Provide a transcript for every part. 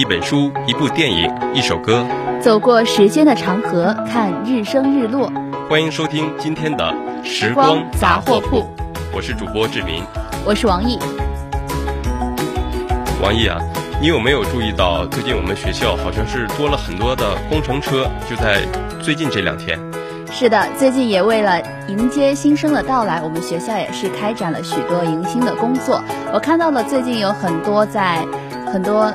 一本书、一部电影、一首歌，走过时间的长河，看日升日落。欢迎收听今天的时光杂货铺，我是主播志明，我是王毅。王毅啊，你有没有注意到最近我们学校好像是多了很多的工程车？就在最近这两天。是的，最近也为了迎接新生的到来，我们学校也是开展了许多迎新的工作。我看到了最近有很多在很多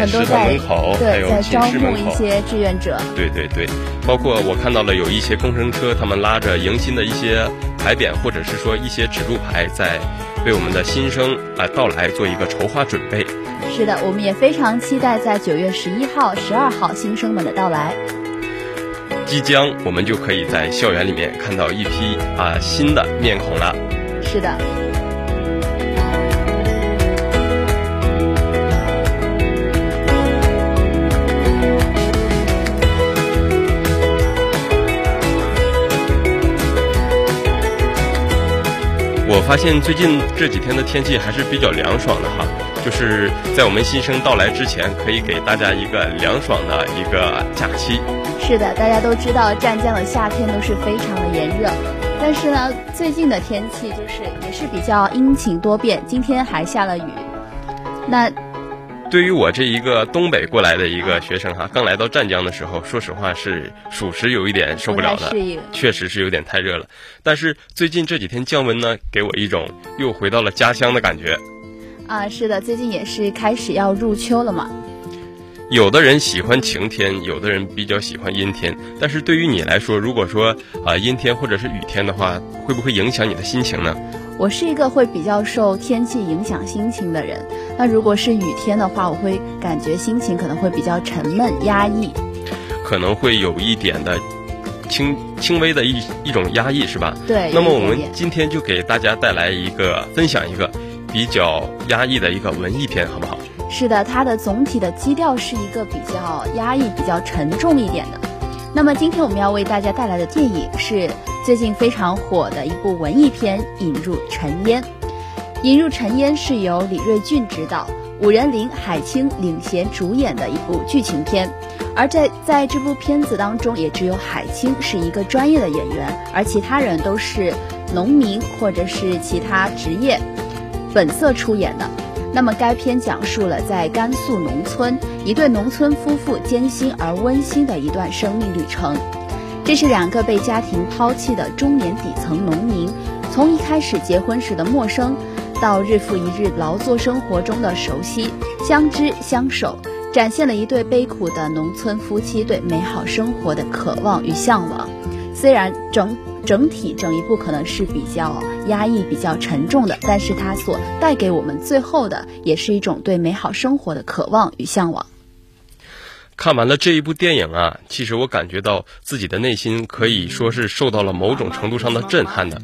很多在门口，对，在招募一些志愿者。对对对，包括我看到了有一些工程车，他们拉着迎新的一些牌匾，或者是说一些指路牌，在为我们的新生啊到来做一个筹划准备。是的，我们也非常期待在九月十一号、十二号新生们的到来。即将，我们就可以在校园里面看到一批啊新的面孔了。是的。我发现最近这几天的天气还是比较凉爽的哈，就是在我们新生到来之前，可以给大家一个凉爽的一个假期。是的，大家都知道湛江的夏天都是非常的炎热，但是呢，最近的天气就是也是比较阴晴多变，今天还下了雨。那对于我这一个东北过来的一个学生哈，刚来到湛江的时候，说实话是属实有一点受不了的，确实是有点太热了。但是最近这几天降温呢，给我一种又回到了家乡的感觉。啊，是的，最近也是开始要入秋了嘛。有的人喜欢晴天，有的人比较喜欢阴天。但是对于你来说，如果说啊阴天或者是雨天的话，会不会影响你的心情呢？我是一个会比较受天气影响心情的人。那如果是雨天的话，我会感觉心情可能会比较沉闷压抑，可能会有一点的轻轻微的一一种压抑，是吧？对。那么我们今天就给大家带来一个分享一个比较压抑的一个文艺片，好不好？是的，它的总体的基调是一个比较压抑、比较沉重一点的。那么今天我们要为大家带来的电影是。最近非常火的一部文艺片《引入尘烟》，《引入尘烟》是由李瑞俊执导，五人林海清领衔主演的一部剧情片。而在在这部片子当中，也只有海清是一个专业的演员，而其他人都是农民或者是其他职业本色出演的。那么该片讲述了在甘肃农村一对农村夫妇艰辛而温馨的一段生命旅程。这是两个被家庭抛弃的中年底层农民，从一开始结婚时的陌生，到日复一日劳作生活中的熟悉，相知相守，展现了一对悲苦的农村夫妻对美好生活的渴望与向往。虽然整整体整一部可能是比较压抑、比较沉重的，但是它所带给我们最后的，也是一种对美好生活的渴望与向往。看完了这一部电影啊，其实我感觉到自己的内心可以说是受到了某种程度上的震撼的。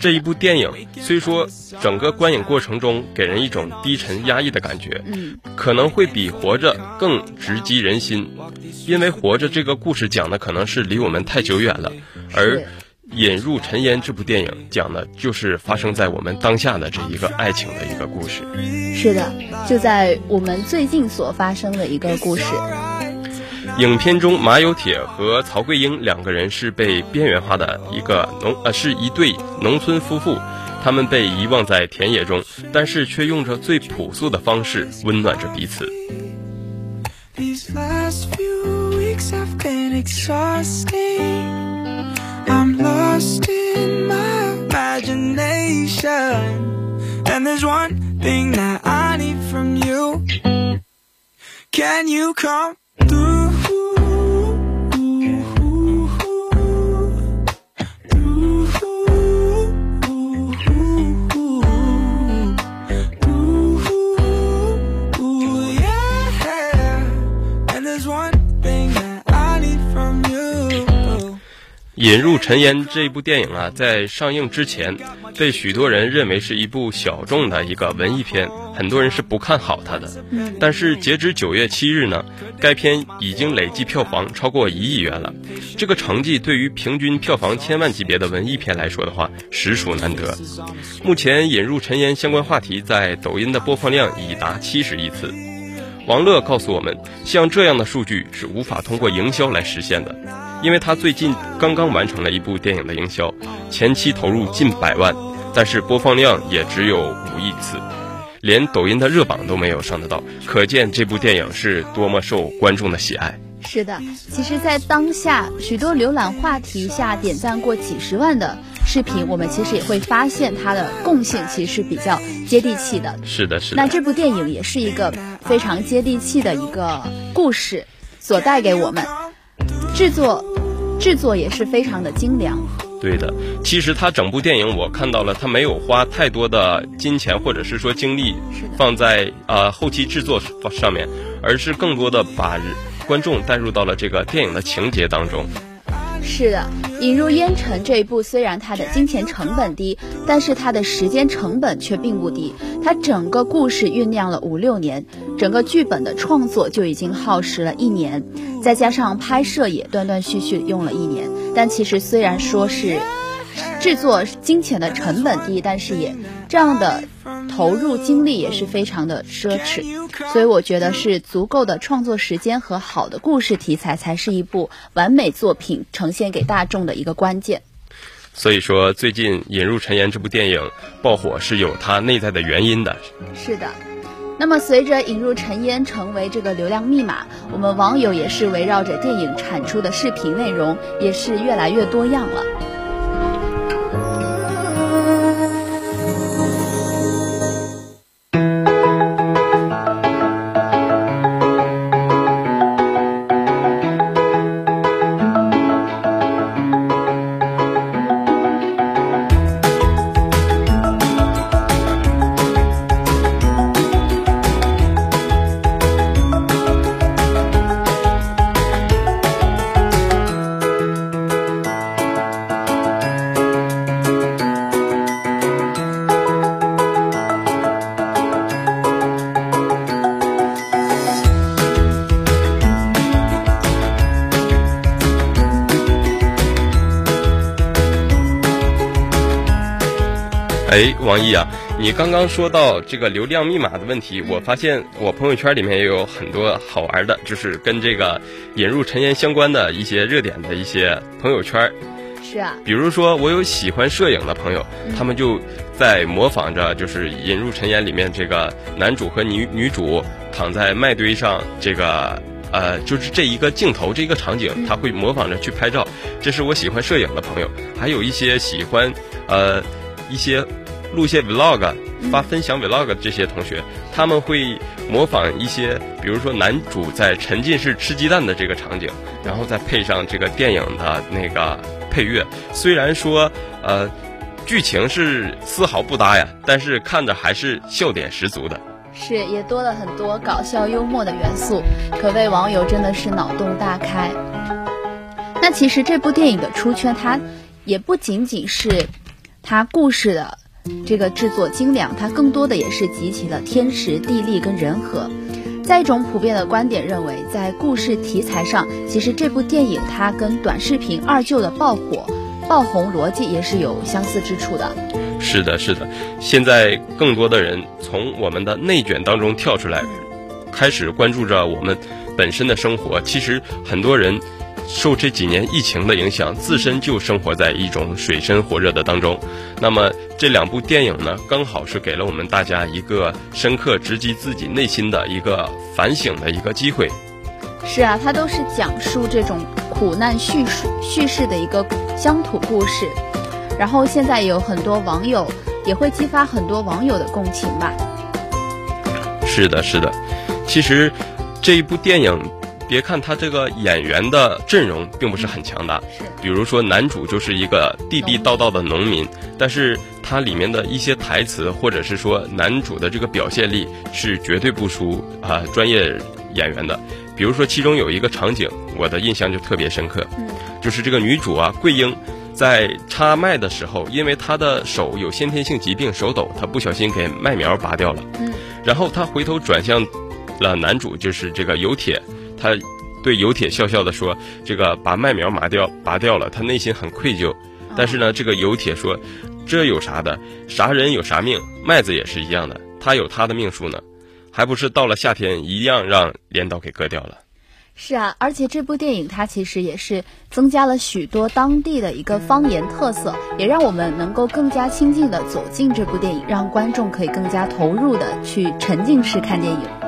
这一部电影虽说整个观影过程中给人一种低沉压抑的感觉，嗯，可能会比《活着》更直击人心，因为《活着》这个故事讲的可能是离我们太久远了，而《引入尘烟》这部电影讲的就是发生在我们当下的这一个爱情的一个故事。是的，就在我们最近所发生的一个故事。影片中，马有铁和曹桂英两个人是被边缘化的一个农呃，是一对农村夫妇，他们被遗忘在田野中，但是却用着最朴素的方式温暖着彼此。《引入尘烟》这一部电影啊，在上映之前，被许多人认为是一部小众的一个文艺片，很多人是不看好它的。但是截止九月七日呢，该片已经累计票房超过一亿元了。这个成绩对于平均票房千万级别的文艺片来说的话，实属难得。目前，《引入尘烟》相关话题在抖音的播放量已达七十亿次。王乐告诉我们，像这样的数据是无法通过营销来实现的，因为他最近刚刚完成了一部电影的营销，前期投入近百万，但是播放量也只有五亿次，连抖音的热榜都没有上得到，可见这部电影是多么受观众的喜爱。是的，其实，在当下许多浏览话题下点赞过几十万的视频，我们其实也会发现它的共性其实是比较接地气的。是的，是的。那这部电影也是一个非常接地气的一个故事，所带给我们制作制作也是非常的精良。对的，其实他整部电影我看到了，他没有花太多的金钱或者是说精力放在呃后期制作上面，而是更多的把。观众带入到了这个电影的情节当中。是的，《引入烟尘》这一步虽然它的金钱成本低，但是它的时间成本却并不低。它整个故事酝酿了五六年，整个剧本的创作就已经耗时了一年，再加上拍摄也断断续续用了一年。但其实虽然说是制作金钱的成本低，但是也这样的。投入精力也是非常的奢侈，所以我觉得是足够的创作时间和好的故事题材，才是一部完美作品呈现给大众的一个关键。所以说，最近《引入尘烟》这部电影爆火是有它内在的原因的。是的，那么随着《引入尘烟》成为这个流量密码，我们网友也是围绕着电影产出的视频内容也是越来越多样了。王毅啊，你刚刚说到这个流量密码的问题，我发现我朋友圈里面也有很多好玩的，就是跟这个引入尘烟相关的一些热点的一些朋友圈。是啊，比如说我有喜欢摄影的朋友，他们就在模仿着，就是引入尘烟里面这个男主和女女主躺在麦堆上，这个呃，就是这一个镜头这一个场景，他会模仿着去拍照。这是我喜欢摄影的朋友，还有一些喜欢呃一些。录些 vlog，发分享 vlog 这些同学，他们会模仿一些，比如说男主在沉浸式吃鸡蛋的这个场景，然后再配上这个电影的那个配乐。虽然说，呃，剧情是丝毫不搭呀，但是看着还是笑点十足的。是，也多了很多搞笑幽默的元素，可谓网友真的是脑洞大开。那其实这部电影的出圈，它也不仅仅是它故事的。这个制作精良，它更多的也是集齐了天时地利跟人和。在一种普遍的观点认为，在故事题材上，其实这部电影它跟短视频二舅的爆火、爆红逻辑也是有相似之处的。是的，是的。现在更多的人从我们的内卷当中跳出来，开始关注着我们本身的生活。其实很多人。受这几年疫情的影响，自身就生活在一种水深火热的当中。那么这两部电影呢，刚好是给了我们大家一个深刻直击自己内心的一个反省的一个机会。是啊，它都是讲述这种苦难叙述叙事的一个乡土故事。然后现在有很多网友也会激发很多网友的共情吧。是的，是的。其实这一部电影。别看他这个演员的阵容并不是很强大，比如说男主就是一个地地道道的农民，但是他里面的一些台词或者是说男主的这个表现力是绝对不输啊专业演员的。比如说其中有一个场景，我的印象就特别深刻，就是这个女主啊桂英在插麦的时候，因为她的手有先天性疾病手抖，她不小心给麦苗拔掉了，然后她回头转向了男主，就是这个有铁。他对有铁笑笑的说：“这个把麦苗拔掉，拔掉了，他内心很愧疚。但是呢，这个有铁说，这有啥的？啥人有啥命，麦子也是一样的，他有他的命数呢。还不是到了夏天一样让镰刀给割掉了。是啊，而且这部电影它其实也是增加了许多当地的一个方言特色，也让我们能够更加亲近的走进这部电影，让观众可以更加投入的去沉浸式看电影。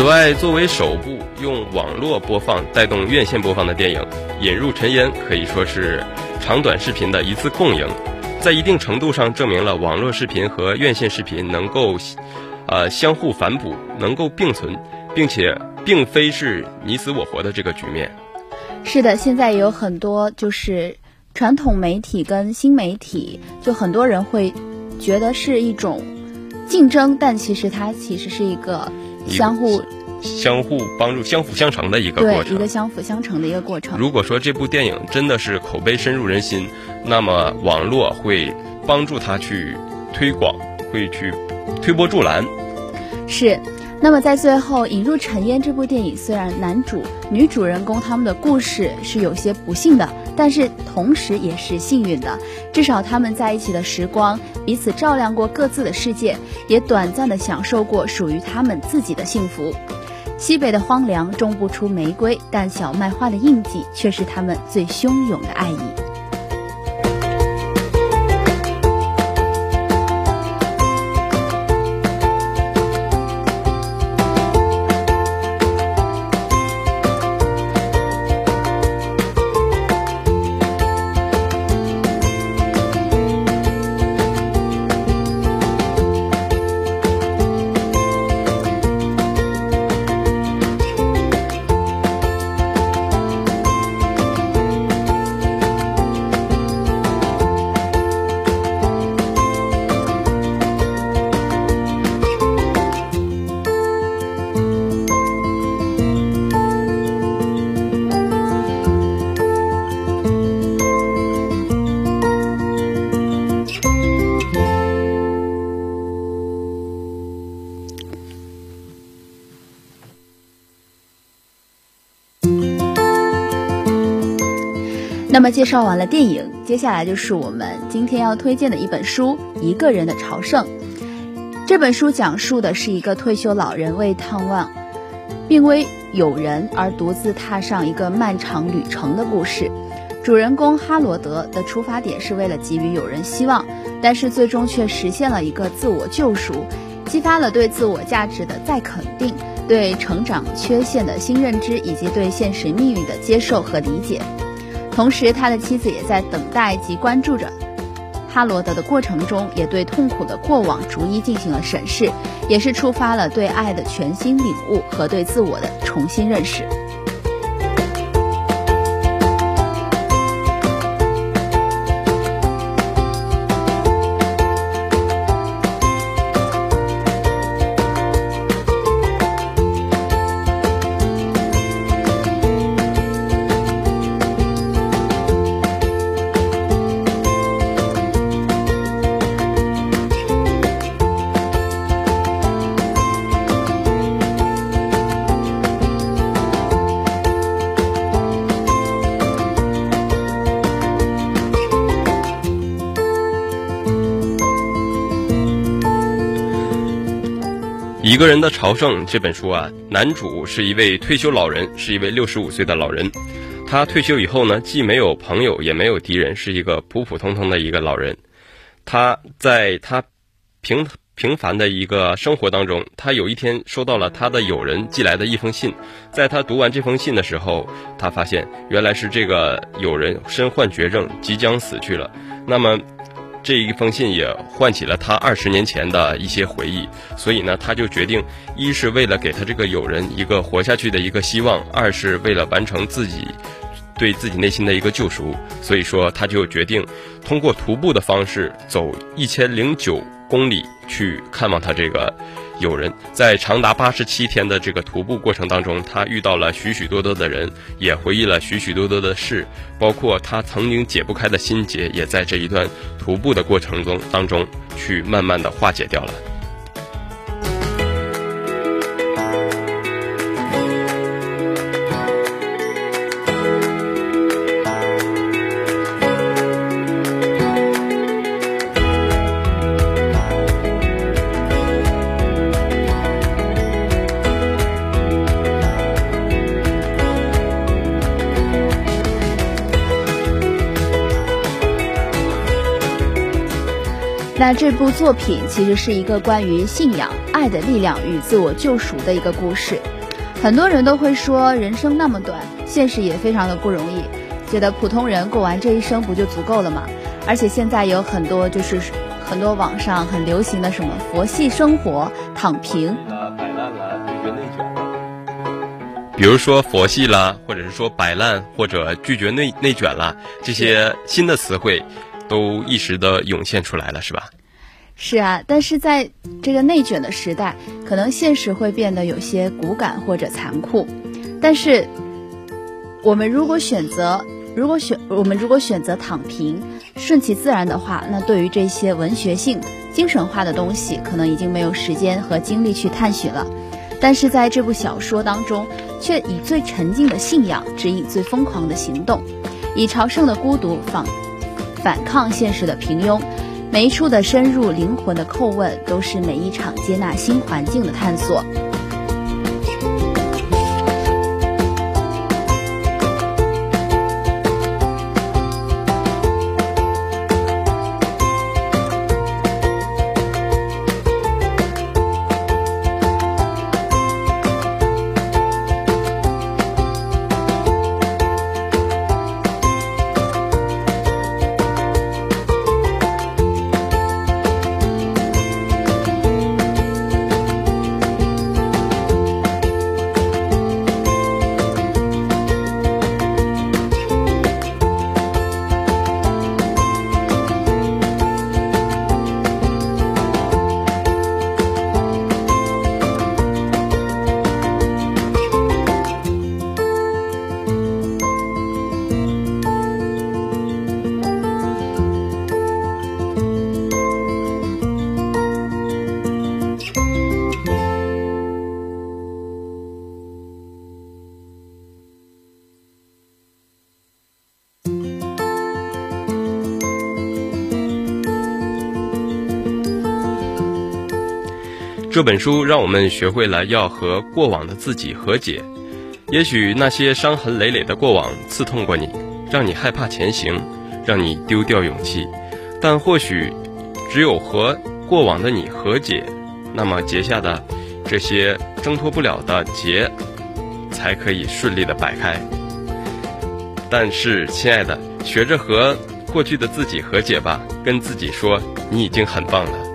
此外，作为首部用网络播放带动院线播放的电影，《引入尘烟》可以说是长短视频的一次共赢，在一定程度上证明了网络视频和院线视频能够，呃，相互反哺，能够并存，并且并非是你死我活的这个局面。是的，现在有很多就是传统媒体跟新媒体，就很多人会觉得是一种竞争，但其实它其实是一个。相互、相互帮助、相辅相成的一个过程，一个相辅相成的一个过程。如果说这部电影真的是口碑深入人心，那么网络会帮助他去推广，会去推波助澜。是。那么在最后，《引入尘烟》这部电影虽然男主、女主人公他们的故事是有些不幸的，但是同时也是幸运的。至少他们在一起的时光，彼此照亮过各自的世界，也短暂的享受过属于他们自己的幸福。西北的荒凉种不出玫瑰，但小麦花的印记却是他们最汹涌的爱意。那么介绍完了电影，接下来就是我们今天要推荐的一本书《一个人的朝圣》。这本书讲述的是一个退休老人为探望病危友人而独自踏上一个漫长旅程的故事。主人公哈罗德的出发点是为了给予友人希望，但是最终却实现了一个自我救赎，激发了对自我价值的再肯定，对成长缺陷的新认知，以及对现实命运的接受和理解。同时，他的妻子也在等待及关注着哈罗德的过程中，也对痛苦的过往逐一进行了审视，也是触发了对爱的全新领悟和对自我的重新认识。一个人的朝圣这本书啊，男主是一位退休老人，是一位六十五岁的老人。他退休以后呢，既没有朋友，也没有敌人，是一个普普通通的一个老人。他在他平平凡的一个生活当中，他有一天收到了他的友人寄来的一封信。在他读完这封信的时候，他发现原来是这个友人身患绝症，即将死去了。那么。这一封信也唤起了他二十年前的一些回忆，所以呢，他就决定，一是为了给他这个友人一个活下去的一个希望，二是为了完成自己对自己内心的一个救赎，所以说他就决定通过徒步的方式走一千零九公里去看望他这个。有人在长达八十七天的这个徒步过程当中，他遇到了许许多多的人，也回忆了许许多多的事，包括他曾经解不开的心结，也在这一段徒步的过程中当中去慢慢的化解掉了。这部作品其实是一个关于信仰、爱的力量与自我救赎的一个故事。很多人都会说，人生那么短，现实也非常的不容易，觉得普通人过完这一生不就足够了吗？而且现在有很多就是很多网上很流行的什么佛系生活、躺平。摆烂啦，拒绝内卷。比如说佛系啦，或者是说摆烂，或者拒绝内内卷啦，这些新的词汇。都一时的涌现出来了，是吧？是啊，但是在这个内卷的时代，可能现实会变得有些骨感或者残酷。但是，我们如果选择，如果选，我们如果选择躺平，顺其自然的话，那对于这些文学性、精神化的东西，可能已经没有时间和精力去探寻了。但是在这部小说当中，却以最沉静的信仰指引最疯狂的行动，以朝圣的孤独仿。反抗现实的平庸，每一处的深入灵魂的叩问，都是每一场接纳新环境的探索。这本书让我们学会了要和过往的自己和解。也许那些伤痕累累的过往刺痛过你，让你害怕前行，让你丢掉勇气。但或许，只有和过往的你和解，那么结下的这些挣脱不了的结，才可以顺利的摆开。但是，亲爱的，学着和过去的自己和解吧，跟自己说，你已经很棒了。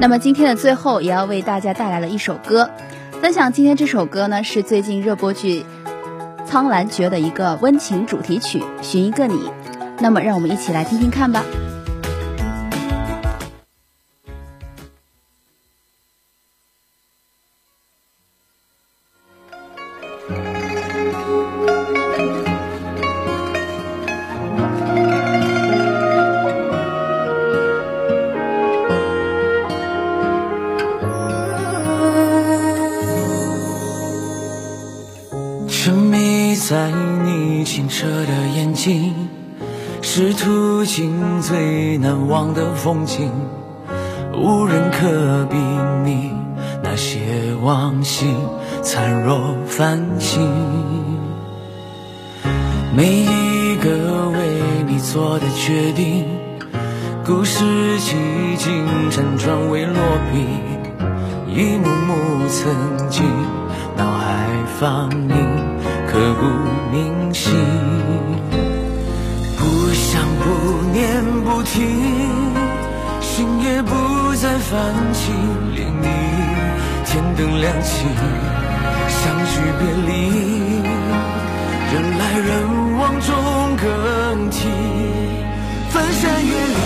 那么今天的最后，也要为大家带来了一首歌，分享今天这首歌呢，是最近热播剧《苍兰诀》的一个温情主题曲《寻一个你》。那么让我们一起来听听看吧。是途经最难忘的风景，无人可比拟那些往昔灿若繁星。每一个为你做的决定，故事几经辗转未落笔，一幕幕曾经脑海放映。刻骨铭心，念不停，心也不再泛起涟漪。天灯亮起，相聚别离，人来人往中更替。翻山越岭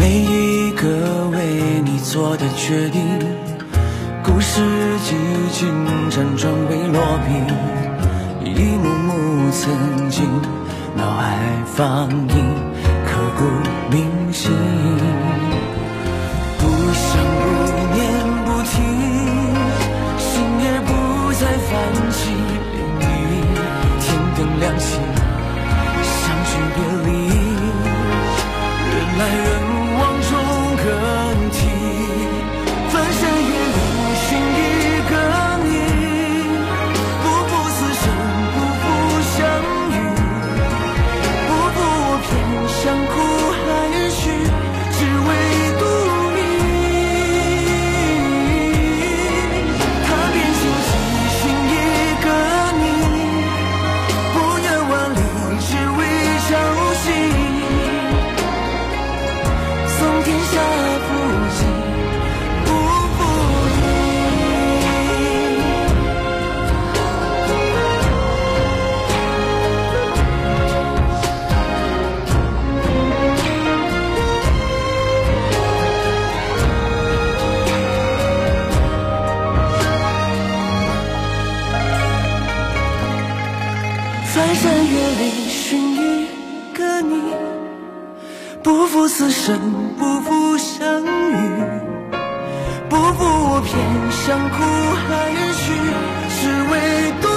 每一个为你做的决定，故事几经辗转未落笔，一幕幕曾经脑海放映，刻骨铭心。我偏向苦海去，只为渡。